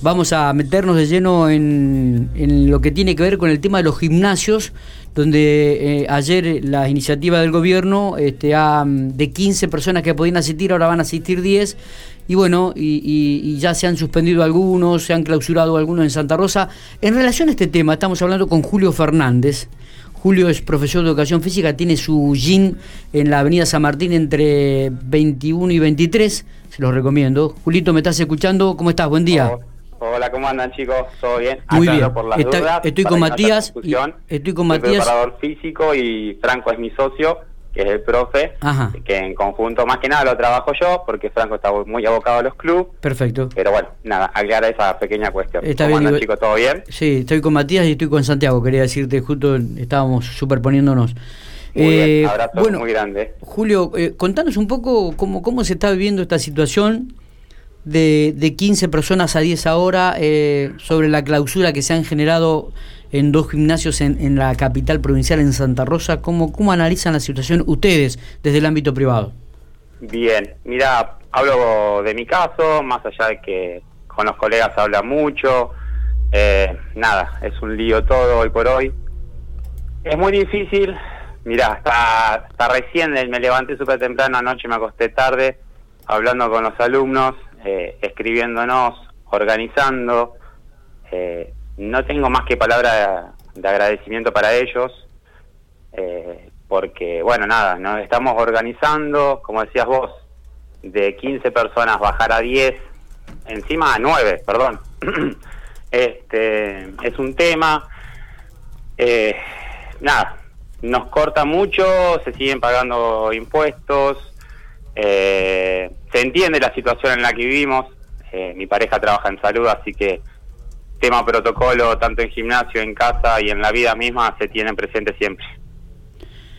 vamos a meternos de lleno en, lo que tiene que ver con el tema de los gimnasios, donde eh, ayer la iniciativa del gobierno este, de 15 personas que podían asistir, ahora van a asistir 10. Y bueno, y, ya se han suspendido algunos, se han clausurado algunos en Santa Rosa. En relación a este tema, estamos hablando con Julio Fernández. Julio es profesor de educación física, tiene su gym en la avenida San Martín entre 21 y 23, se los recomiendo. Julito, ¿me estás escuchando? ¿Cómo estás? Buen día. ¿Cómo andan chicos? ¿Todo bien? Muy bien. estoy con Matías. estoy con Matías. preparador físico y Franco es mi socio que es el profe, que en conjunto más que nada lo trabajo yo, porque Franco está muy abocado a los clubes. Perfecto. Pero bueno, nada, aclara esa pequeña cuestión. Está bien, chicos? ¿Todo bien? Sí, estoy con Matías y estoy con Santiago, quería decirte, justo estábamos superponiéndonos. Muy eh, abrazo bueno, muy grande. Julio, eh, contanos un poco cómo, cómo se está viviendo esta situación de, de 15 personas a 10 ahora eh, sobre la clausura que se han generado en dos gimnasios en, en la capital provincial, en Santa Rosa. ¿Cómo, ¿Cómo analizan la situación ustedes desde el ámbito privado? Bien, mira, hablo de mi caso, más allá de que con los colegas habla mucho. Eh, nada, es un lío todo hoy por hoy. Es muy difícil. Mira, hasta recién me levanté súper temprano anoche, me acosté tarde, hablando con los alumnos, eh, escribiéndonos, organizando. Eh, no tengo más que palabra de, agradecimiento para ellos, eh, porque, bueno, nada, nos estamos organizando, como decías vos, de 15 personas bajar a 10, encima a 9, perdón. este Es un tema, eh, nada, nos corta mucho, se siguen pagando impuestos, eh, se entiende la situación en la que vivimos, mi pareja trabaja en salud, así que tema protocolo, tanto en gimnasio, en casa y en la vida misma, se tienen presente siempre.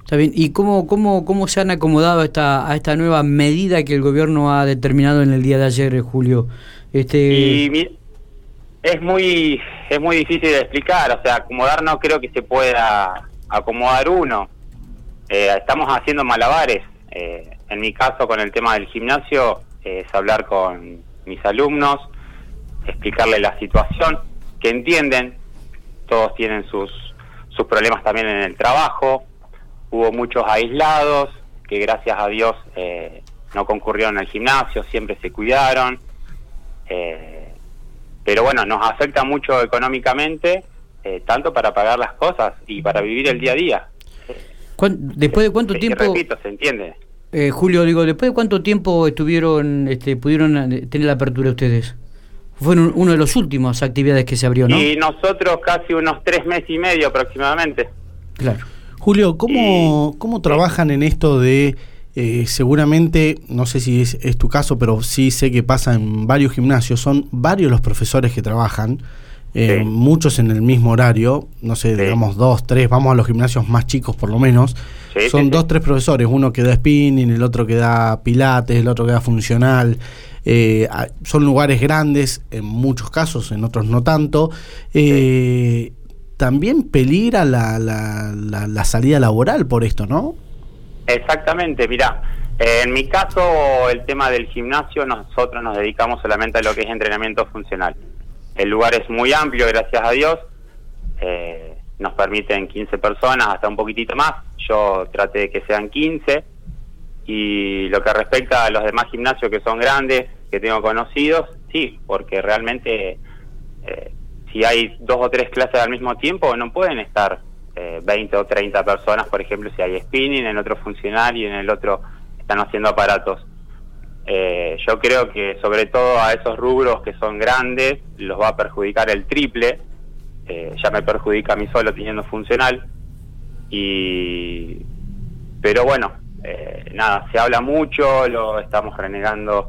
Está bien. ¿Y cómo, cómo, cómo se han acomodado a esta, a esta nueva medida que el gobierno ha determinado en el día de ayer, Julio? Este... es muy es muy difícil de explicar, o sea, acomodar no creo que se pueda acomodar uno. Eh, estamos haciendo malabares. Eh, en mi caso, con el tema del gimnasio, es hablar con mis alumnos, explicarle la situación, que entienden, todos tienen sus, sus problemas también en el trabajo, hubo muchos aislados que gracias a Dios eh, no concurrieron al gimnasio, siempre se cuidaron, eh, pero bueno, nos afecta mucho económicamente, eh, tanto para pagar las cosas y para vivir el día a día. ¿Después de cuánto tiempo? Repito, se entiende. Julio, digo, ¿después de cuánto tiempo estuvieron, este, pudieron tener la apertura ustedes? Fue una de las últimas actividades que se abrió, ¿no? Y nosotros casi unos tres meses y medio aproximadamente. Claro. Julio, ¿cómo, cómo trabajan en esto de, eh, seguramente, no sé si es, tu caso, pero sí sé que pasa en varios gimnasios, son varios los profesores que trabajan, eh, muchos en el mismo horario, no sé, digamos dos, tres, vamos a los gimnasios más chicos por lo menos, son dos, tres profesores, uno que da spinning, el otro que da pilates, el otro que da funcional. Eh, son lugares grandes, en muchos casos, en otros no tanto. Eh, también peligra la, la, salida laboral por esto, ¿no? Exactamente, mira, en mi caso el tema del gimnasio, nosotros nos dedicamos solamente a lo que es entrenamiento funcional. El lugar es muy amplio, gracias a Dios. Eh, nos permiten 15 personas, hasta un poquitito más. Yo traté de que sean 15 y lo que respecta a los demás gimnasios que son grandes, que tengo conocidos, sí, porque realmente eh, si hay dos o tres clases al mismo tiempo, no pueden estar eh, 20 o 30 personas, por ejemplo, si hay spinning, en otro funcional y en el otro están haciendo aparatos. Eh, yo creo que sobre todo a esos rubros que son grandes los va a perjudicar el triple, eh, ya me perjudica a mí solo teniendo funcional, y pero bueno, eh, nada, se habla mucho, lo estamos renegando,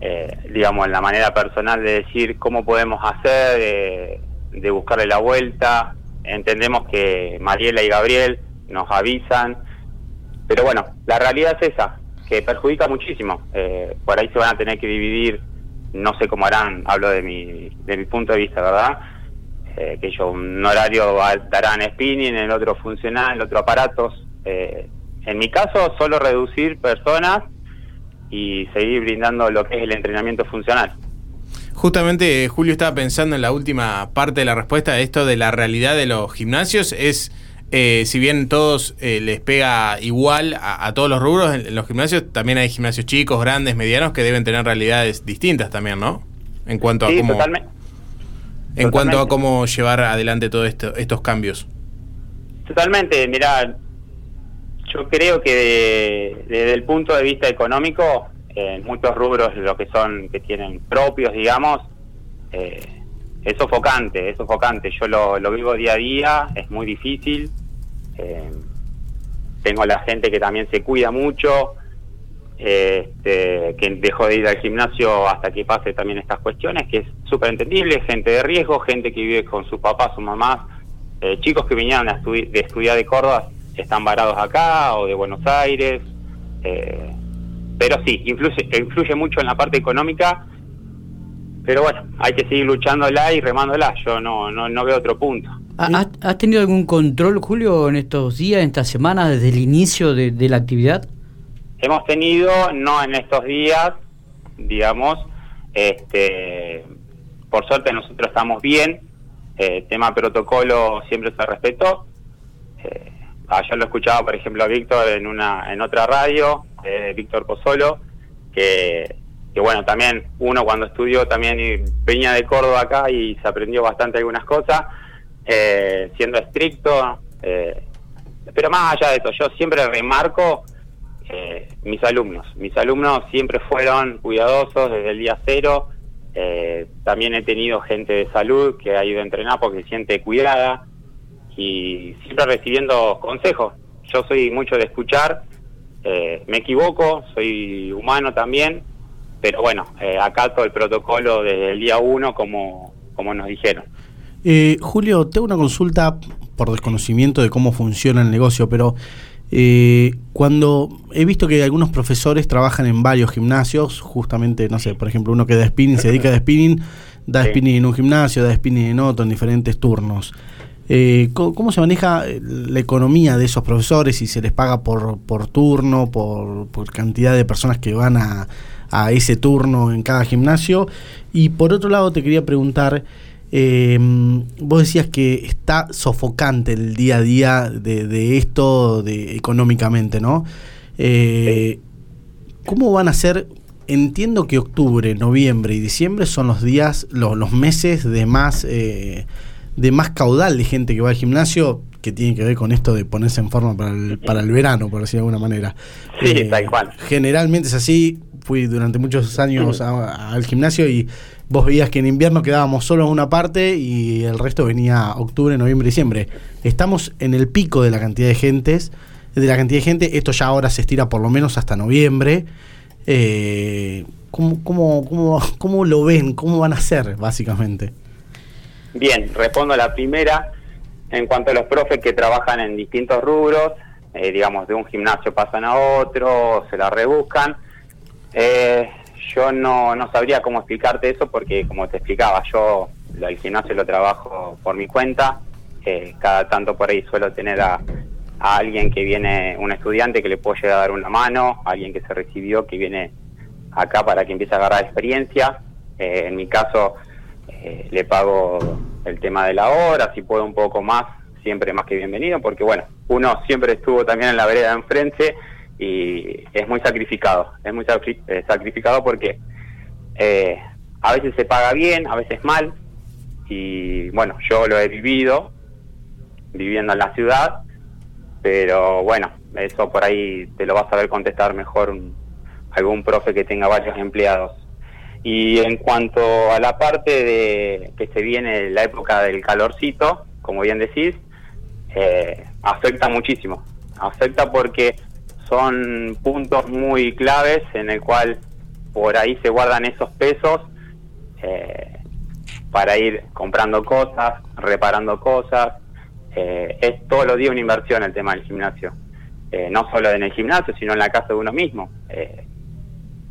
eh, digamos, en la manera personal de decir cómo podemos hacer, de buscarle la vuelta. Entendemos que Mariela y Gabriel nos avisan, pero bueno, la realidad es esa, que perjudica muchísimo. Eh, por ahí se van a tener que dividir, no sé cómo harán, hablo de mi, de mi punto de vista, ¿verdad? que ellos un horario darán spinning, el otro funcional, el otro aparatos. Eh, en mi caso, solo reducir personas y seguir brindando lo que es el entrenamiento funcional. Justamente Julio estaba pensando en la última parte de la respuesta, esto de la realidad de los gimnasios es, eh, si bien todos eh, les pega igual a, todos los rubros, en, los gimnasios también hay gimnasios chicos, grandes, medianos, que deben tener realidades distintas también, ¿no? En cuanto a cómo... En cuanto a cómo llevar adelante todos esto, estos cambios. Totalmente, mira, yo creo que desde el punto de vista económico, en muchos rubros lo que son, que tienen propios, digamos, eh, es sofocante, es sofocante. Yo lo, lo, vivo día a día, es muy difícil. Eh, tengo la gente que también se cuida mucho, este, que dejó de ir al gimnasio hasta que pase también estas cuestiones, que es súper entendible, gente de riesgo, gente que vive con sus papás, sus mamás, eh, chicos que vinieron a de estudiar de Córdoba están varados acá o de Buenos Aires. Eh, pero sí, influye, influye mucho en la parte económica. Pero bueno, hay que seguir luchándola y remándola. Yo no, no, no veo otro punto. ¿Has, tenido algún control, Julio, en estos días, en estas semanas, desde el inicio de, la actividad? Hemos tenido, no en estos días, digamos, este, por suerte nosotros estamos bien, eh, tema protocolo siempre se respetó. Eh, ayer lo escuchaba, por ejemplo, a Víctor en una en otra radio, eh, Víctor Pozzolo, que, que bueno, también uno cuando estudió también venía de Córdoba acá y se aprendió bastante algunas cosas, eh, siendo estricto. Eh, pero más allá de eso, yo siempre remarco eh, mis alumnos. Mis alumnos siempre fueron cuidadosos desde el día cero. Eh, también he tenido gente de salud que ha ido a entrenar porque se siente cuidada y siempre recibiendo consejos. Yo soy mucho de escuchar, eh, me equivoco, soy humano también, pero bueno, eh, acato el protocolo desde el día uno como, como nos dijeron. Eh, Julio, tengo una consulta por desconocimiento de cómo funciona el negocio, pero eh, cuando he visto que algunos profesores trabajan en varios gimnasios, justamente, no sé, por ejemplo, uno que da spinning, se dedica a spinning, da spinning en un gimnasio, da spinning en otro, en diferentes turnos. Eh, ¿cómo, se maneja eh, la economía de esos profesores? Si se les paga por, por turno, por, cantidad de personas que van a, a, ese turno en cada gimnasio. Y por otro lado te quería preguntar, eh, vos decías que está sofocante el día a día de, esto de, económicamente, ¿no? Eh, ¿Cómo van a ser? Entiendo que octubre, noviembre y diciembre son los días, los meses de más de más caudal de gente que va al gimnasio, que tiene que ver con esto de ponerse en forma para el, para el verano, por decir de alguna manera. Sí, eh, tal cual. Generalmente es así. Fui durante muchos años al gimnasio y vos veías que en invierno quedábamos solo en una parte y el resto venía octubre, noviembre, diciembre. Estamos en el pico de la cantidad de gentes, de la cantidad de gente. Esto ya ahora se estira por lo menos hasta noviembre. Eh, ¿cómo, cómo, cómo, ¿Cómo lo ven? ¿Cómo van a ser, básicamente? Bien, respondo a la primera. En cuanto a los profes que trabajan en distintos rubros, eh, digamos, de un gimnasio pasan a otro, se la rebuscan. Eh, yo no, no sabría cómo explicarte eso porque, como te explicaba, yo el gimnasio lo trabajo por mi cuenta. Eh, cada tanto por ahí suelo tener a, a, alguien que viene, un estudiante que le puedo llegar a dar una mano, alguien que se recibió que viene acá para que empiece a agarrar experiencia. en mi caso, eh, le pago el tema de la hora, si puedo un poco más, siempre más que bienvenido, porque bueno, uno siempre estuvo también en la vereda de enfrente y es muy sacrificado, es muy eh, sacrificado porque eh, a veces se paga bien, a veces mal, y bueno, yo lo he vivido viviendo en la ciudad, pero bueno, eso por ahí te lo vas a ver contestar mejor algún profe que tenga varios empleados. Y en cuanto a la parte de que se viene la época del calorcito, como bien decís, eh, afecta muchísimo. Afecta porque son puntos muy claves en el cual por ahí se guardan esos pesos eh, para ir comprando cosas, reparando cosas. Eh, es todos los días una inversión el tema del gimnasio. no solo en el gimnasio, sino en la casa de uno mismo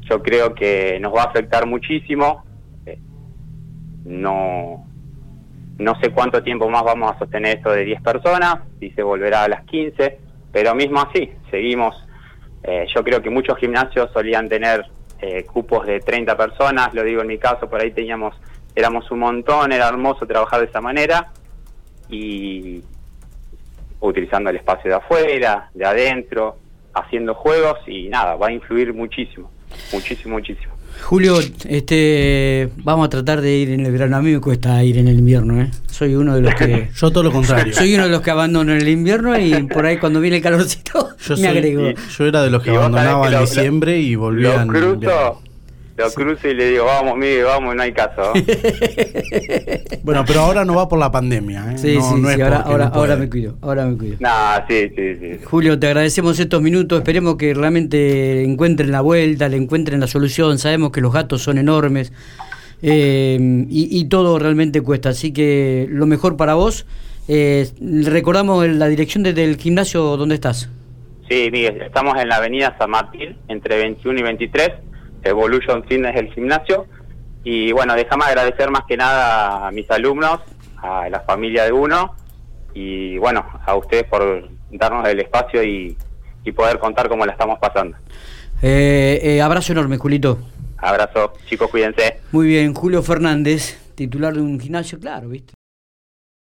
yo creo que nos va a afectar muchísimo. Eh, no, no sé cuánto tiempo más vamos a sostener esto de 10 personas, si se volverá a las 15, pero mismo así, seguimos. Eh, yo creo que muchos gimnasios solían tener eh, cupos de 30 personas, lo digo en mi caso, por ahí teníamos, éramos un montón, era hermoso trabajar de esa manera y utilizando el espacio de afuera, de adentro, haciendo juegos y nada, va a influir muchísimo, muchísimo, muchísimo. Julio, este, vamos a tratar de ir en el verano. A mí me cuesta ir en el invierno, ¿eh? Soy uno de los que... Yo todo lo contrario. Soy uno de los que abandono en el invierno y por ahí cuando viene el calorcito Yo, me soy- agrego. yo era de los que abandonaba que en diciembre y volvía Lo en cruzo, invierno. Lo cruzo y le digo, vamos, Miguel, vamos, no hay caso. Bueno, pero ahora no va por la pandemia. ¿eh? Sí, no, sí, no es sí, ahora, ahora, no puede. ahora me cuido, ahora me cuido. Nah, sí, sí, sí. Julio, te agradecemos estos minutos, esperemos que realmente encuentren la vuelta, le encuentren la solución, sabemos que los gatos son enormes eh, y, y todo realmente cuesta, así que lo mejor para vos, eh, recordamos la dirección de- del gimnasio donde estás. Sí, Miguel, estamos en la avenida San Martín, entre 21 y 23. Evolution Fitness es el gimnasio. Y bueno, déjame agradecer más que nada a mis alumnos, a la familia de uno y bueno, a ustedes por darnos el espacio y, y poder contar cómo la estamos pasando. Eh, eh, abrazo enorme, Julito. Abrazo, chicos, cuídense. Muy bien, Julio Fernández, titular de un gimnasio, claro, ¿viste?